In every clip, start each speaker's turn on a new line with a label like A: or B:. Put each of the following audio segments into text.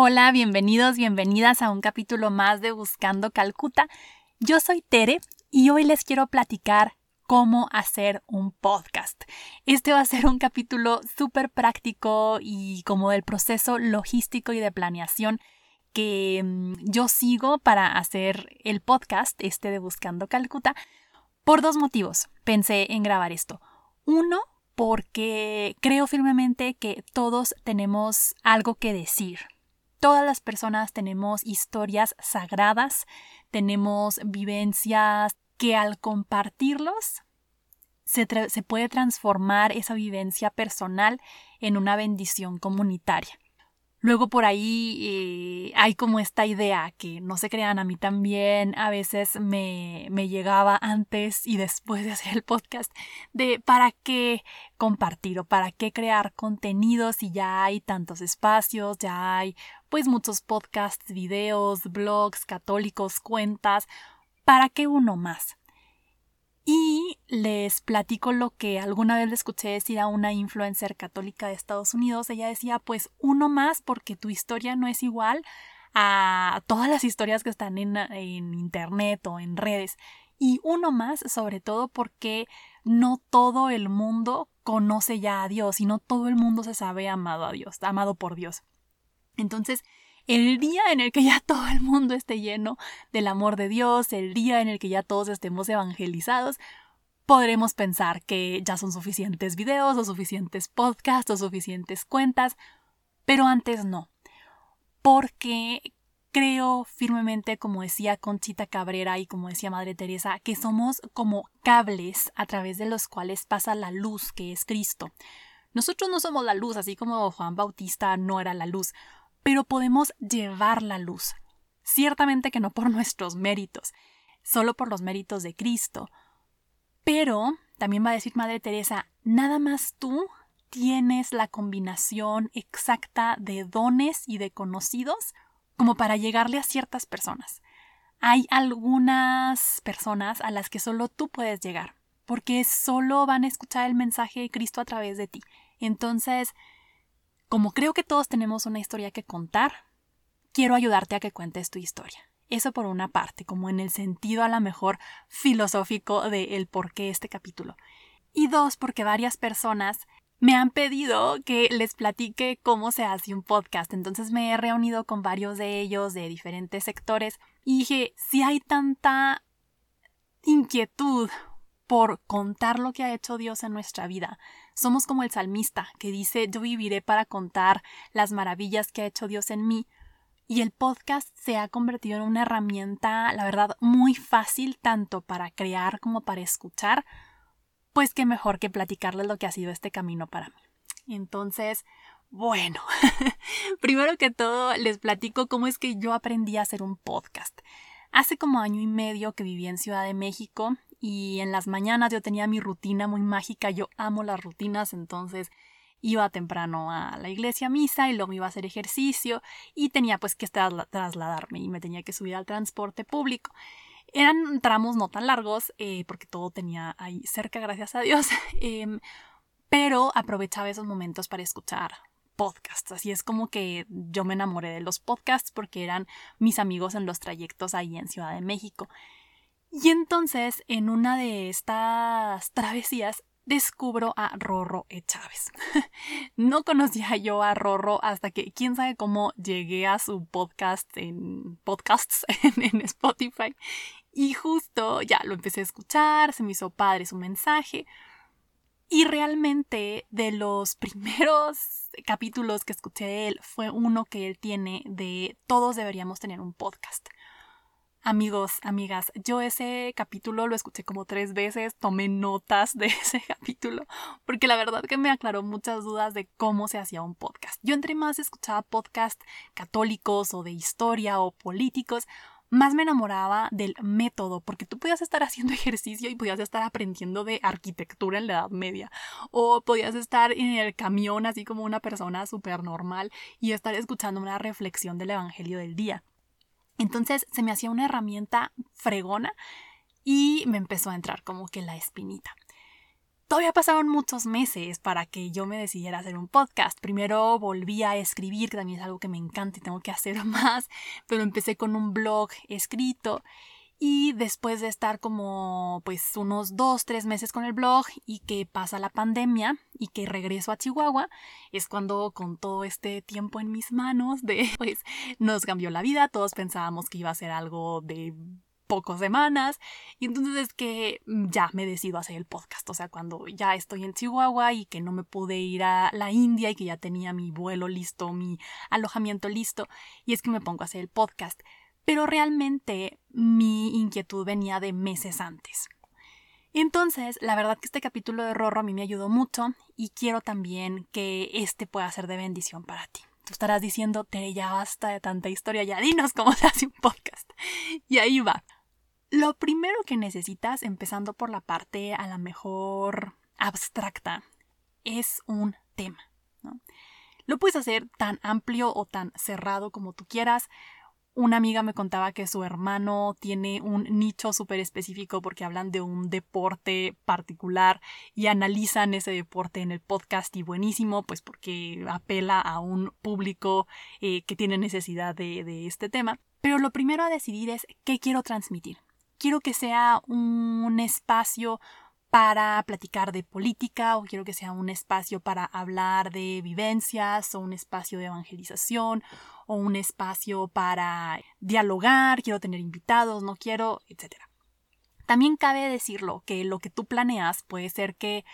A: Hola, bienvenidos, bienvenidas a un capítulo más de Buscando Calcuta. Yo soy Tere y hoy les quiero platicar cómo hacer un podcast. Este va a ser un capítulo súper práctico y como del proceso logístico y de planeación que mm, yo sigo para hacer el podcast, este de Buscando Calcuta, por dos motivos. Pensé en grabar esto. Uno, porque creo firmemente que todos tenemos algo que decir, Todas las personas tenemos historias sagradas, tenemos vivencias que al compartirlos se, puede transformar esa vivencia personal en una bendición comunitaria. Luego por ahí eh, hay como esta idea que no se crean, a mí también a veces me, me llegaba antes y después de hacer el podcast de para qué compartir o para qué crear contenido si ya hay tantos espacios, ya hay pues muchos podcasts, videos, blogs católicos, cuentas, ¿para qué uno más? Y les platico lo que alguna vez le escuché decir a una influencer católica de Estados Unidos. Ella decía, pues uno más porque tu historia no es igual a todas las historias que están en, en internet o en redes. Y uno más, sobre todo porque no todo el mundo conoce ya a Dios y no todo el mundo se sabe amado a Dios, amado por Dios. Entonces, el día en el que ya todo el mundo esté lleno del amor de Dios, el día en el que ya todos estemos evangelizados, podremos pensar que ya son suficientes videos o suficientes podcasts o suficientes cuentas, pero antes no. Porque creo firmemente, como decía Conchita Cabrera y como decía Madre Teresa, que somos como cables a través de los cuales pasa la luz que es Cristo. Nosotros no somos la luz, así como Juan Bautista no era la luz pero podemos llevar la luz. Ciertamente que no por nuestros méritos, solo por los méritos de Cristo. Pero, también va a decir Madre Teresa, nada más tú tienes la combinación exacta de dones y de conocidos como para llegarle a ciertas personas. Hay algunas personas a las que solo tú puedes llegar, porque solo van a escuchar el mensaje de Cristo a través de ti. Entonces, como creo que todos tenemos una historia que contar, quiero ayudarte a que cuentes tu historia. Eso por una parte, como en el sentido a lo mejor filosófico de el por qué este capítulo. Y dos, porque varias personas me han pedido que les platique cómo se hace un podcast. Entonces me he reunido con varios de ellos de diferentes sectores y dije, si hay tanta inquietud por contar lo que ha hecho Dios en nuestra vida. Somos como el salmista que dice yo viviré para contar las maravillas que ha hecho Dios en mí. Y el podcast se ha convertido en una herramienta, la verdad, muy fácil tanto para crear como para escuchar, pues qué mejor que platicarles lo que ha sido este camino para mí. Entonces, bueno, primero que todo les platico cómo es que yo aprendí a hacer un podcast. Hace como año y medio que viví en Ciudad de México y en las mañanas yo tenía mi rutina muy mágica, yo amo las rutinas, entonces iba temprano a la iglesia a misa y luego iba a hacer ejercicio y tenía pues que trasladarme y me tenía que subir al transporte público. Eran tramos no tan largos eh, porque todo tenía ahí cerca, gracias a Dios, em, pero aprovechaba esos momentos para escuchar podcasts. Así es como que yo me enamoré de los podcasts porque eran mis amigos en los trayectos ahí en Ciudad de México. Y entonces, en una de estas travesías, descubro a Rorro E. Chávez. no conocía yo a Rorro hasta que, quién sabe cómo, llegué a su podcast en podcasts en, Spotify. Y justo ya lo empecé a escuchar, se me hizo padre su mensaje. Y realmente de los primeros capítulos que escuché de él fue uno que él tiene de todos deberíamos tener un podcast. Amigos, amigas, yo ese capítulo lo escuché como tres veces, tomé notas de ese capítulo, porque la verdad que me aclaró muchas dudas de cómo se hacía un podcast. Yo entre más escuchaba podcasts católicos o de historia o políticos, más me enamoraba del método, porque tú podías estar haciendo ejercicio y podías estar aprendiendo de arquitectura en la Edad Media, o podías estar en el camión así como una persona súper normal y estar escuchando una reflexión del Evangelio del día. Entonces se me hacía una herramienta fregona y me empezó a entrar como que la espinita. Todavía pasaron muchos meses para que yo me decidiera hacer un podcast. Primero volví a escribir, que también es algo que me encanta y tengo que hacer más, pero empecé con un blog escrito y después de estar como pues unos dos, tres meses con el blog y que pasa la pandemia y que regreso a Chihuahua, es cuando con todo este tiempo en mis manos de pues nos cambió la vida, todos pensábamos que iba a ser algo de pocas semanas y entonces es que ya me decido hacer el podcast, o sea, cuando ya estoy en Chihuahua y que no me pude ir a la India y que ya tenía mi vuelo listo, mi alojamiento listo y es que me pongo a hacer el podcast. Pero realmente mi inquietud venía de meses antes. Entonces, la verdad que este capítulo de Rorro a mí me ayudó mucho y quiero también que este pueda ser de bendición para ti. Tú estarás diciendo, Tere, ya basta de tanta historia, ya dinos cómo se hace un podcast. Y ahí va. Lo primero que necesitas, empezando por la parte a la mejor abstracta, es un tema. Lo puedes hacer tan amplio o tan cerrado como tú quieras. Una amiga me contaba que su hermano tiene un nicho súper específico porque hablan de un deporte particular y analizan ese deporte en el podcast y buenísimo, pues porque apela a un público eh, que tiene necesidad de, de este tema. Pero lo primero a decidir es qué quiero transmitir. Quiero que sea un espacio para platicar de política o quiero que sea un espacio para hablar de vivencias o un espacio de evangelización o un espacio para dialogar, quiero tener invitados, no quiero, etc. También cabe decirlo que lo que tú planeas puede ser que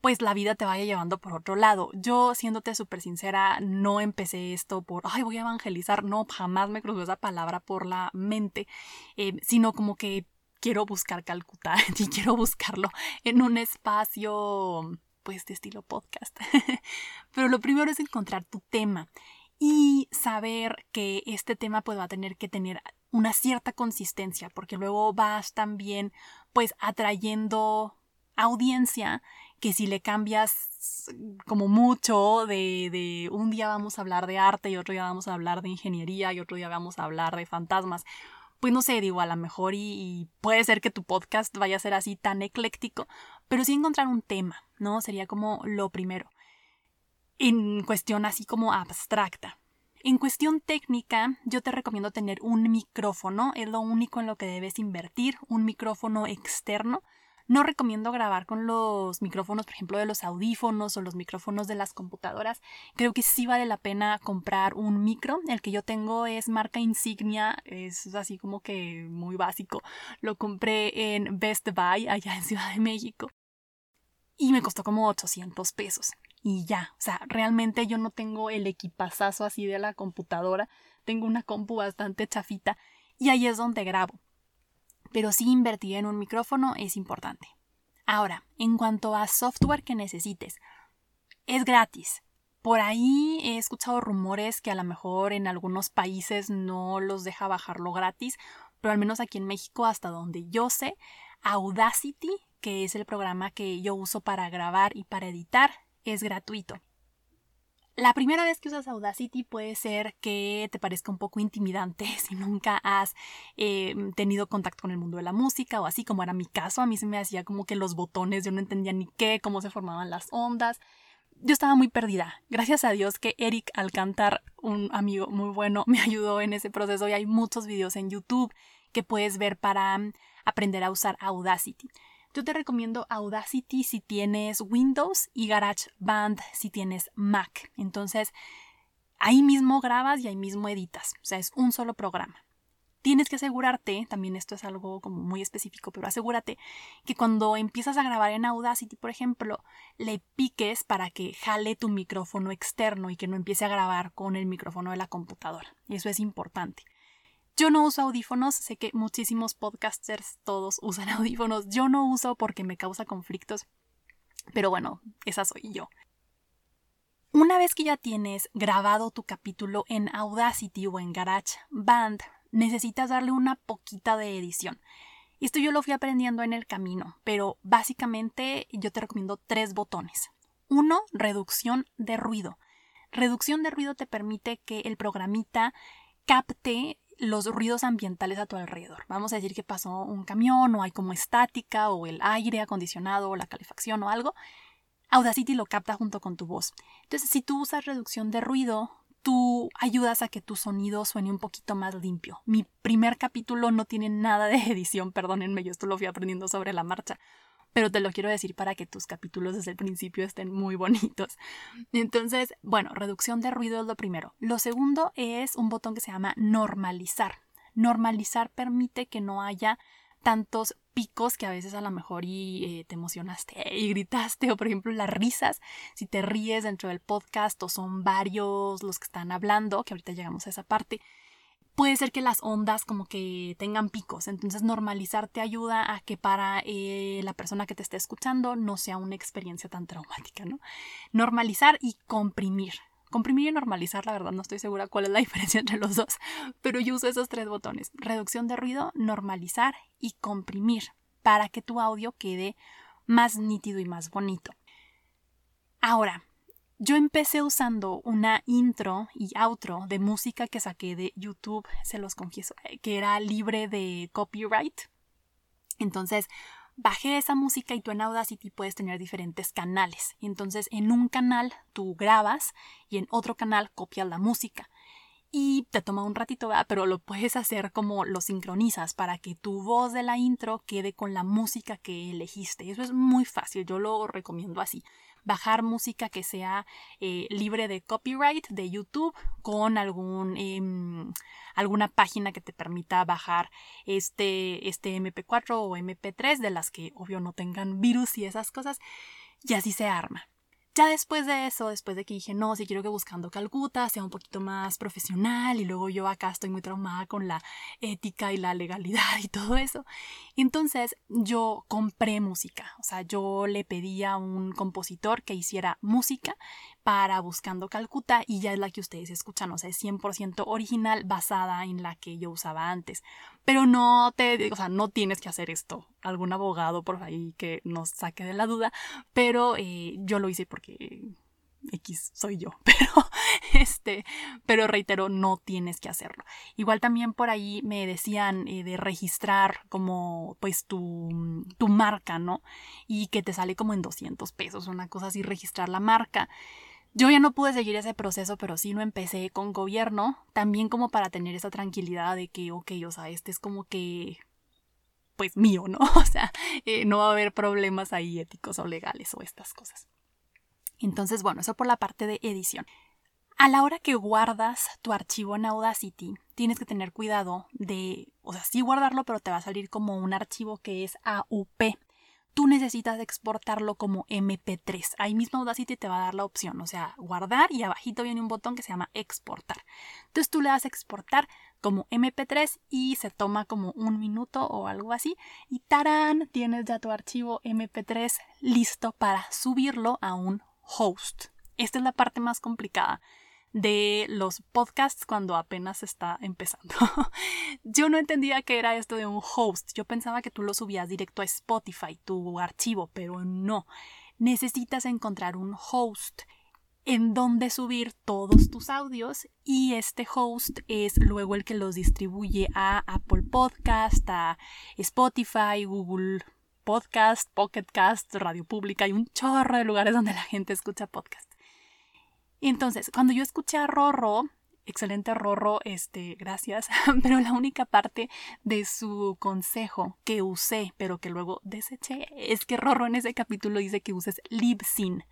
A: pues la vida te vaya llevando por otro lado. Yo, siéndote súper sincera, no empecé esto por, ay, voy a evangelizar, no, jamás me cruzó esa palabra por la mente, eh, sino como que quiero buscar Calcuta y quiero buscarlo en un espacio pues de estilo podcast. Pero lo primero es encontrar tu tema y saber que este tema pues va a tener que tener una cierta consistencia porque luego vas también pues atrayendo audiencia que si le cambias como mucho de, de, un día vamos a hablar de arte y otro día vamos a hablar de ingeniería y otro día vamos a hablar de fantasmas pues no sé, digo, a lo mejor y, puede ser que tu podcast vaya a ser así tan ecléctico, pero sí encontrar un tema, ¿no? Sería como lo primero. En cuestión así como abstracta. En cuestión técnica, yo te recomiendo tener un micrófono, es lo único en lo que debes invertir, un micrófono externo no recomiendo grabar con los micrófonos, por ejemplo, de los audífonos o los micrófonos de las computadoras. Creo que sí vale la pena comprar un micro. El que yo tengo es marca insignia, es así como que muy básico. Lo compré en Best Buy allá en Ciudad de México y me costó como 800 pesos. Y ya, o sea, realmente yo no tengo el equipazazo así de la computadora, tengo una compu bastante chafita y ahí es donde grabo pero sí invertir en un micrófono es importante. Ahora, en cuanto a software que necesites, es gratis. Por ahí he escuchado rumores que a lo mejor en algunos países no los deja bajarlo gratis, pero al menos aquí en México, hasta donde yo sé, Audacity, que es el programa que yo uso para grabar y para editar, es gratuito. La primera vez que usas Audacity puede ser que te parezca un poco intimidante si nunca has eh, tenido contacto con el mundo de la música o así como era mi caso. A mí se me hacía como que los botones, yo no entendía ni qué, cómo se formaban las ondas. Yo estaba muy perdida. Gracias a Dios que Eric Alcantar, un amigo muy bueno, me ayudó en ese proceso y hay muchos videos en YouTube que puedes ver para mm, aprender a usar Audacity. Yo te recomiendo Audacity si tienes Windows y GarageBand si tienes Mac. Entonces, ahí mismo grabas y ahí mismo editas. O sea, es un solo programa. Tienes que asegurarte, también esto es algo como muy específico, pero asegúrate que cuando empiezas a grabar en Audacity, por ejemplo, le piques para que jale tu micrófono externo y que no empiece a grabar con el micrófono de la computadora. Eso es importante. Yo no uso audífonos, sé que muchísimos podcasters todos usan audífonos, yo no uso porque me causa conflictos, pero bueno, esa soy yo. Una vez que ya tienes grabado tu capítulo en Audacity o en GarageBand, necesitas darle una poquita de edición. Esto yo lo fui aprendiendo en el camino, pero básicamente yo te recomiendo tres botones. Uno, reducción de ruido. Reducción de ruido te permite que el programita capte los ruidos ambientales a tu alrededor. Vamos a decir que pasó un camión o hay como estática o el aire acondicionado o la calefacción o algo. Audacity lo capta junto con tu voz. Entonces, si tú usas reducción de ruido, tú ayudas a que tu sonido suene un poquito más limpio. Mi primer capítulo no tiene nada de edición, perdónenme, yo esto lo fui aprendiendo sobre la marcha pero te lo quiero decir para que tus capítulos desde el principio estén muy bonitos. Entonces, bueno, reducción de ruido es lo primero. Lo segundo es un botón que se llama normalizar. Normalizar permite que no haya tantos picos que a veces a lo mejor y eh, te emocionaste y gritaste o por ejemplo las risas si te ríes dentro del podcast o son varios los que están hablando que ahorita llegamos a esa parte puede ser que las ondas como que tengan picos, entonces normalizar te ayuda a que para eh, la persona que te esté escuchando no sea una experiencia tan traumática, ¿no? Normalizar y comprimir. Comprimir y normalizar, la verdad no estoy segura cuál es la diferencia entre los dos, pero yo uso esos tres botones, reducción de ruido, normalizar y comprimir, para que tu audio quede más nítido y más bonito. Ahora, yo empecé usando una intro y outro de música que saqué de YouTube, se los confieso, eh, que era libre de copyright. Entonces, bajé esa música y tú en Audacity puedes tener diferentes canales. Entonces, en un canal tú grabas y en otro canal copias la música. Y te toma un ratito, pero lo puedes hacer como lo sincronizas para que tu voz de la intro quede con la música que elegiste. Eso es muy fácil, yo lo recomiendo así bajar música que sea eh, libre de copyright de YouTube con algún, em, alguna página que te permita bajar este, este MP4 o MP3 de las que obvio no tengan virus y esas cosas y así se arma. Ya después de eso, después de que dije, no, si quiero que Buscando Calcuta sea un poquito más profesional y luego yo acá estoy muy traumada con la ética y la legalidad y todo eso, entonces yo compré música, o sea, yo le pedí a un compositor que hiciera música para Buscando Calcuta y ya es la que ustedes escuchan, o sea, es 100% original basada en la que yo usaba antes. Pero no te, o sea, no tienes que hacer esto. Algún abogado por ahí que nos saque de la duda, pero eh, yo lo hice porque X soy yo, pero este, pero reitero, no tienes que hacerlo. Igual también por ahí me decían eh, de registrar como pues tu, tu marca, ¿no? Y que te sale como en 200 pesos, una cosa así, registrar la marca. Yo ya no pude seguir ese proceso, pero sí lo empecé con gobierno, también como para tener esa tranquilidad de que, ok, o sea, este es como que, pues mío, ¿no? O sea, eh, no va a haber problemas ahí éticos o legales o estas cosas. Entonces, bueno, eso por la parte de edición. A la hora que guardas tu archivo en Audacity, tienes que tener cuidado de, o sea, sí guardarlo, pero te va a salir como un archivo que es AUP tú necesitas exportarlo como MP3. Ahí mismo Audacity te va a dar la opción, o sea, guardar y abajito viene un botón que se llama exportar. Entonces tú le das exportar como MP3 y se toma como un minuto o algo así y tarán, tienes ya tu archivo MP3 listo para subirlo a un host. Esta es la parte más complicada de los podcasts cuando apenas está empezando. yo no entendía que era esto de un host. Yo pensaba que tú lo subías directo a Spotify, tu archivo, pero no. Necesitas encontrar un host en donde subir todos tus audios y este host es luego el que los distribuye a Apple Podcast, a Spotify, Google Podcast, Pocket Cast, Radio Pública y un chorro de lugares donde la gente escucha podcast. Entonces, cuando yo escuché a Rorro, excelente Rorro, este, gracias, pero la única parte de su consejo que usé, pero que luego deseché, es que Rorro en ese capítulo dice que uses Libsyn.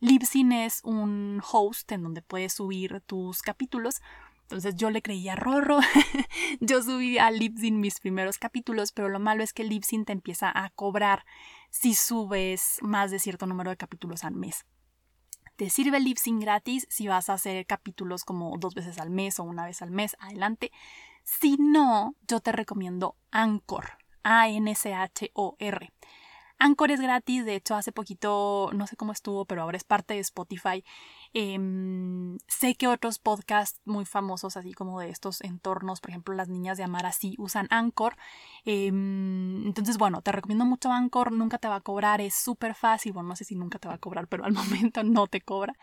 A: Libsyn es un host en donde puedes subir tus capítulos. Entonces yo le creí a Rorro, yo subí a Libsyn mis primeros capítulos, pero lo malo es que Libsyn te empieza a cobrar si subes más de cierto número de capítulos al mes. Te sirve el gratis si vas a hacer capítulos como dos veces al mes o una vez al mes, adelante. Si no, yo te recomiendo Anchor, A-N-C-H-O-R. Anchor es gratis, de hecho hace poquito, no sé cómo estuvo, pero ahora es parte de Spotify. Em, sé que otros podcasts muy famosos, así como de estos entornos, por ejemplo las niñas de Amar así, usan Anchor. Em, entonces, bueno, te recomiendo mucho Anchor, nunca te va a cobrar, es súper fácil, bueno, no sé si nunca te va a cobrar, pero al momento no te cobra.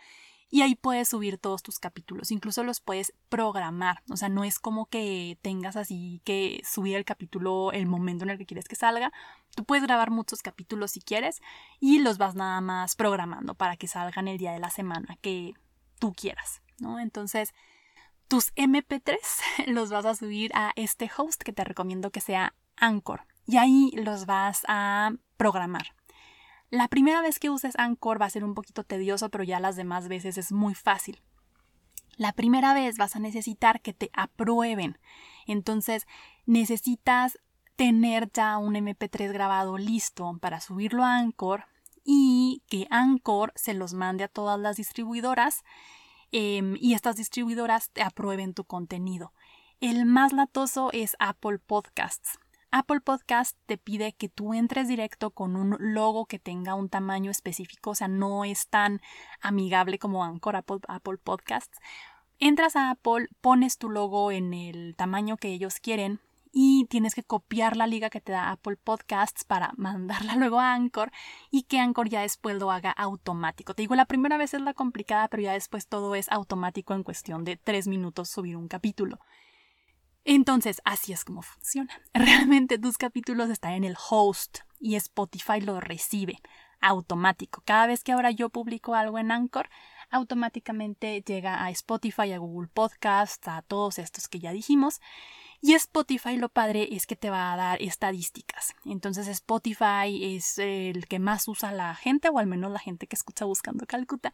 A: Y ahí puedes subir todos tus capítulos, incluso los puedes programar, o sea, no es como que tengas así que subir el capítulo el momento en el que quieres que salga, tú puedes grabar muchos capítulos si quieres y los vas nada más programando para que salgan el día de la semana que tú quieras, ¿no? Entonces, tus MP3 los vas a subir a este host que te recomiendo que sea Anchor y ahí los vas a programar. La primera vez que uses Anchor va a ser un poquito tedioso, pero ya las demás veces es muy fácil. La primera vez vas a necesitar que te aprueben. Entonces necesitas tener ya un MP3 grabado listo para subirlo a Anchor y que Anchor se los mande a todas las distribuidoras em, y estas distribuidoras te aprueben tu contenido. El más latoso es Apple Podcasts. Apple Podcast te pide que tú entres directo con un logo que tenga un tamaño específico, o sea, no es tan amigable como Anchor Apple, Podcasts. Entras a Apple, pones tu logo en el tamaño que ellos quieren y tienes que copiar la liga que te da Apple Podcasts para mandarla luego a Anchor y que Anchor ya después lo haga automático. Te digo, la primera vez es la complicada, pero ya después todo es automático en cuestión de tres minutos subir un capítulo. Entonces, así es como funciona. Realmente tus capítulos están en el host y Spotify lo recibe automático. Cada vez que ahora yo publico algo en Anchor, automáticamente llega a Spotify, a Google Podcasts, a todos estos que ya dijimos. Y Spotify lo padre es que te va a dar estadísticas. Entonces Spotify es el que más usa la gente, o al menos la gente que escucha buscando Calcuta.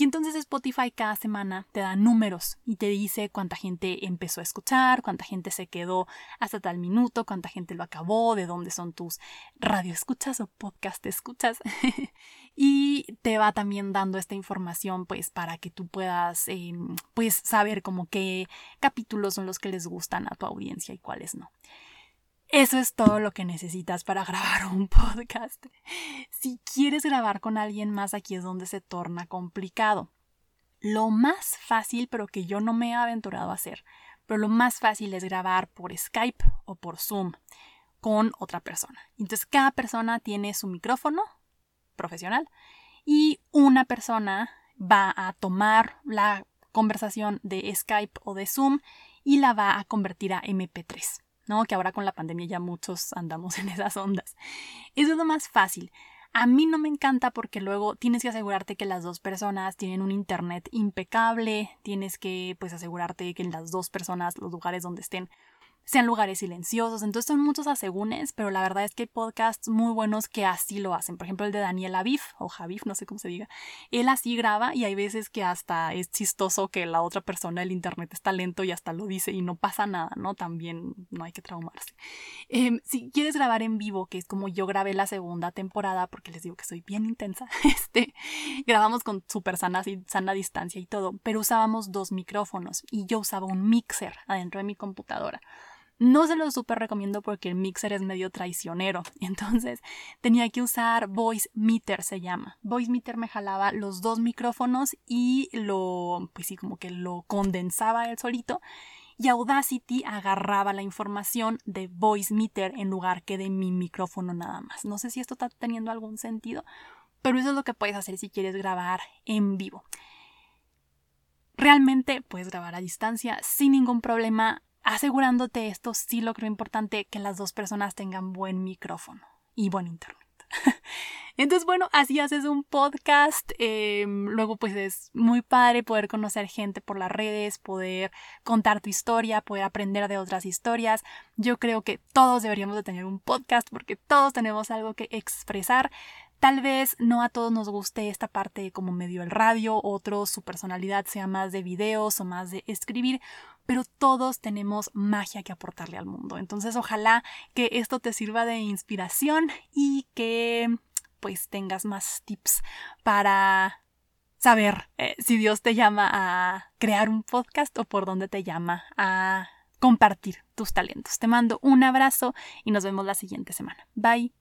A: Y entonces Spotify cada semana te da números y te dice cuánta gente empezó a escuchar, cuánta gente se quedó hasta tal minuto, cuánta gente lo acabó, de dónde son tus radio escuchas o podcast escuchas. y te va también dando esta información pues para que tú puedas em, pues saber como qué capítulos son los que les gustan a tu audiencia y cuáles no. Eso es todo lo que necesitas para grabar un podcast. Si quieres grabar con alguien más, aquí es donde se torna complicado. Lo más fácil, pero que yo no me he aventurado a hacer, pero lo más fácil es grabar por Skype o por Zoom con otra persona. Entonces cada persona tiene su micrófono profesional y una persona va a tomar la conversación de Skype o de Zoom y la va a convertir a MP3. ¿No? Que ahora con la pandemia ya muchos andamos en esas ondas. Es lo más fácil. A mí no me encanta porque luego tienes que asegurarte que las dos personas tienen un internet impecable, tienes que pues asegurarte que las dos personas, los lugares donde estén, sean lugares silenciosos. Entonces son muchos asegúnes, pero la verdad es que hay podcasts muy buenos que así lo hacen. Por ejemplo, el de Daniel Aviv, o Javif, no sé cómo se diga. Él así graba y hay veces que hasta es chistoso que la otra persona del internet está lento y hasta lo dice y no pasa nada, ¿no? También no hay que traumarse. Em, si quieres grabar en vivo, que es como yo grabé la segunda temporada, porque les digo que soy bien intensa, este, grabamos con súper sana, sana distancia y todo, pero usábamos dos micrófonos y yo usaba un mixer adentro de mi computadora. No se lo súper recomiendo porque el mixer es medio traicionero. Entonces tenía que usar Voice Meter, se llama. Voice Meter me jalaba los dos micrófonos y lo, pues sí, como que lo condensaba él solito. Y Audacity agarraba la información de Voice Meter en lugar que de mi micrófono nada más. No sé si esto está teniendo algún sentido, pero eso es lo que puedes hacer si quieres grabar en vivo. Realmente puedes grabar a distancia sin ningún problema asegurándote esto, sí lo creo importante que las dos personas tengan buen micrófono y buen internet. Entonces, bueno, así haces un podcast. Em, luego, pues es muy padre poder conocer gente por las redes, poder contar tu historia, poder aprender de otras historias. Yo creo que todos deberíamos de tener un podcast porque todos tenemos algo que expresar. Tal vez no a todos nos guste esta parte como medio el radio, otros su personalidad sea más de videos o más de escribir, pero todos tenemos magia que aportarle al mundo. Entonces ojalá que esto te sirva de inspiración y que pues tengas más tips para saber eh, si Dios te llama a crear un podcast o por dónde te llama a compartir tus talentos. Te mando un abrazo y nos vemos la siguiente semana. Bye.